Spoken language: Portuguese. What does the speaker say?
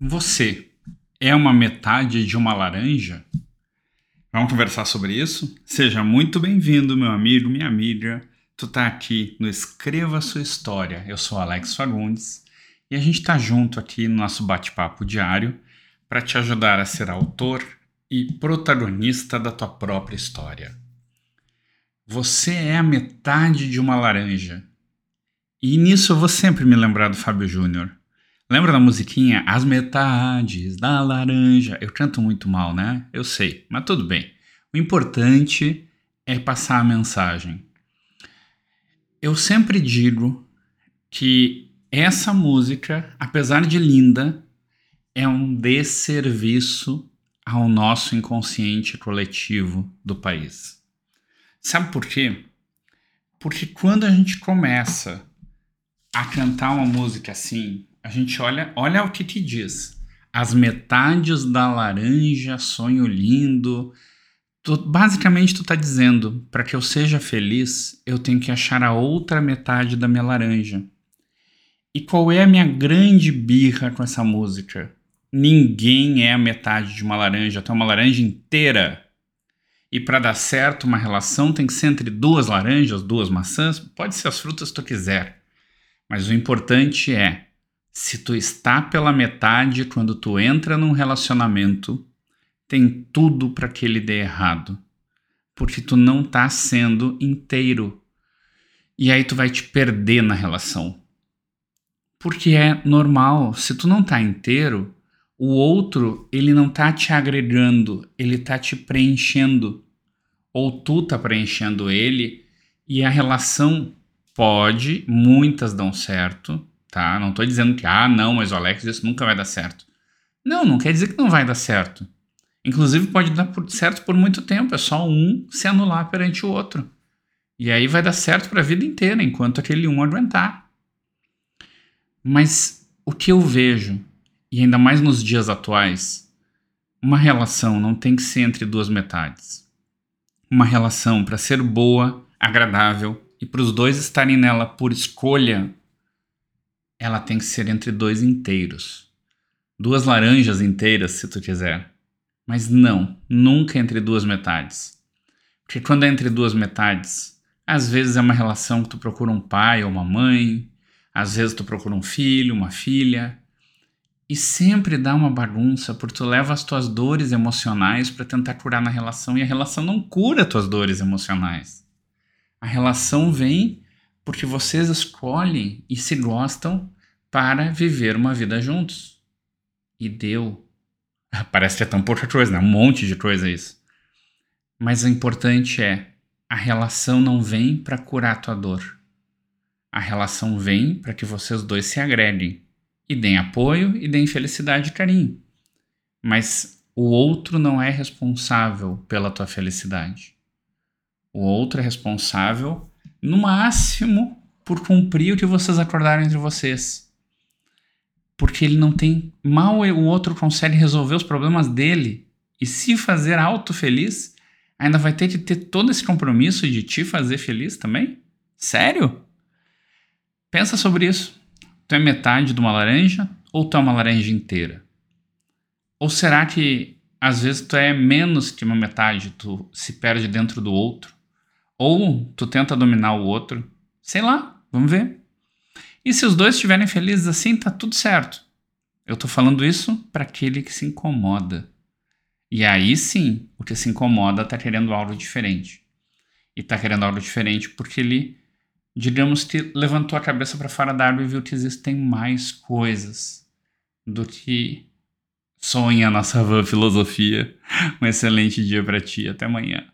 Você é uma metade de uma laranja? Vamos conversar sobre isso? Seja muito bem-vindo, meu amigo, minha amiga. Tu tá aqui no Escreva Sua História. Eu sou Alex Fagundes e a gente tá junto aqui no nosso bate-papo diário para te ajudar a ser autor e protagonista da tua própria história. Você é a metade de uma laranja. E nisso eu vou sempre me lembrar do Fábio Júnior. Lembra da musiquinha As Metades da Laranja? Eu canto muito mal, né? Eu sei, mas tudo bem. O importante é passar a mensagem. Eu sempre digo que essa música, apesar de linda, é um desserviço ao nosso inconsciente coletivo do país. Sabe por quê? Porque quando a gente começa a cantar uma música assim, a gente olha, olha o que te diz. As metades da laranja, sonho lindo. Tu, basicamente, tu tá dizendo, para que eu seja feliz, eu tenho que achar a outra metade da minha laranja. E qual é a minha grande birra com essa música? Ninguém é a metade de uma laranja, é uma laranja inteira. E para dar certo uma relação tem que ser entre duas laranjas, duas maçãs, pode ser as frutas que tu quiser. Mas o importante é se tu está pela metade quando tu entra num relacionamento, tem tudo para que ele dê errado, porque tu não tá sendo inteiro. E aí tu vai te perder na relação. Porque é normal, se tu não tá inteiro, o outro, ele não tá te agregando, ele tá te preenchendo. Ou tu tá preenchendo ele, e a relação pode, muitas dão certo, tá? Não tô dizendo que, ah, não, mas o Alex isso nunca vai dar certo. Não, não quer dizer que não vai dar certo. Inclusive pode dar certo por muito tempo, é só um se anular perante o outro. E aí vai dar certo para a vida inteira, enquanto aquele um aguentar. Mas o que eu vejo, e ainda mais nos dias atuais, uma relação não tem que ser entre duas metades. Uma relação, para ser boa, agradável e para os dois estarem nela por escolha ela tem que ser entre dois inteiros. Duas laranjas inteiras, se tu quiser. Mas não, nunca entre duas metades. Porque quando é entre duas metades, às vezes é uma relação que tu procura um pai ou uma mãe, às vezes tu procura um filho, uma filha, e sempre dá uma bagunça porque tu leva as tuas dores emocionais para tentar curar na relação e a relação não cura as tuas dores emocionais. A relação vem porque vocês escolhem e se gostam para viver uma vida juntos. E deu. Parece que é tão pouca coisa, né? Um monte de coisa isso. Mas o importante é a relação não vem para curar tua dor. A relação vem para que vocês dois se agreguem e deem apoio e deem felicidade e carinho. Mas o outro não é responsável pela tua felicidade. O outro é responsável no máximo, por cumprir o que vocês acordaram entre vocês. Porque ele não tem. Mal o outro consegue resolver os problemas dele e se fazer auto feliz, ainda vai ter que ter todo esse compromisso de te fazer feliz também? Sério? Pensa sobre isso. Tu é metade de uma laranja ou tu é uma laranja inteira? Ou será que às vezes tu é menos que uma metade, tu se perde dentro do outro? Ou tu tenta dominar o outro. Sei lá, vamos ver. E se os dois estiverem felizes assim, tá tudo certo. Eu tô falando isso para aquele que se incomoda. E aí sim, o que se incomoda tá querendo algo diferente. E tá querendo algo diferente porque ele, digamos que levantou a cabeça para fora da árvore e viu que existem mais coisas do que sonha a nossa filosofia. Um excelente dia para ti. Até amanhã.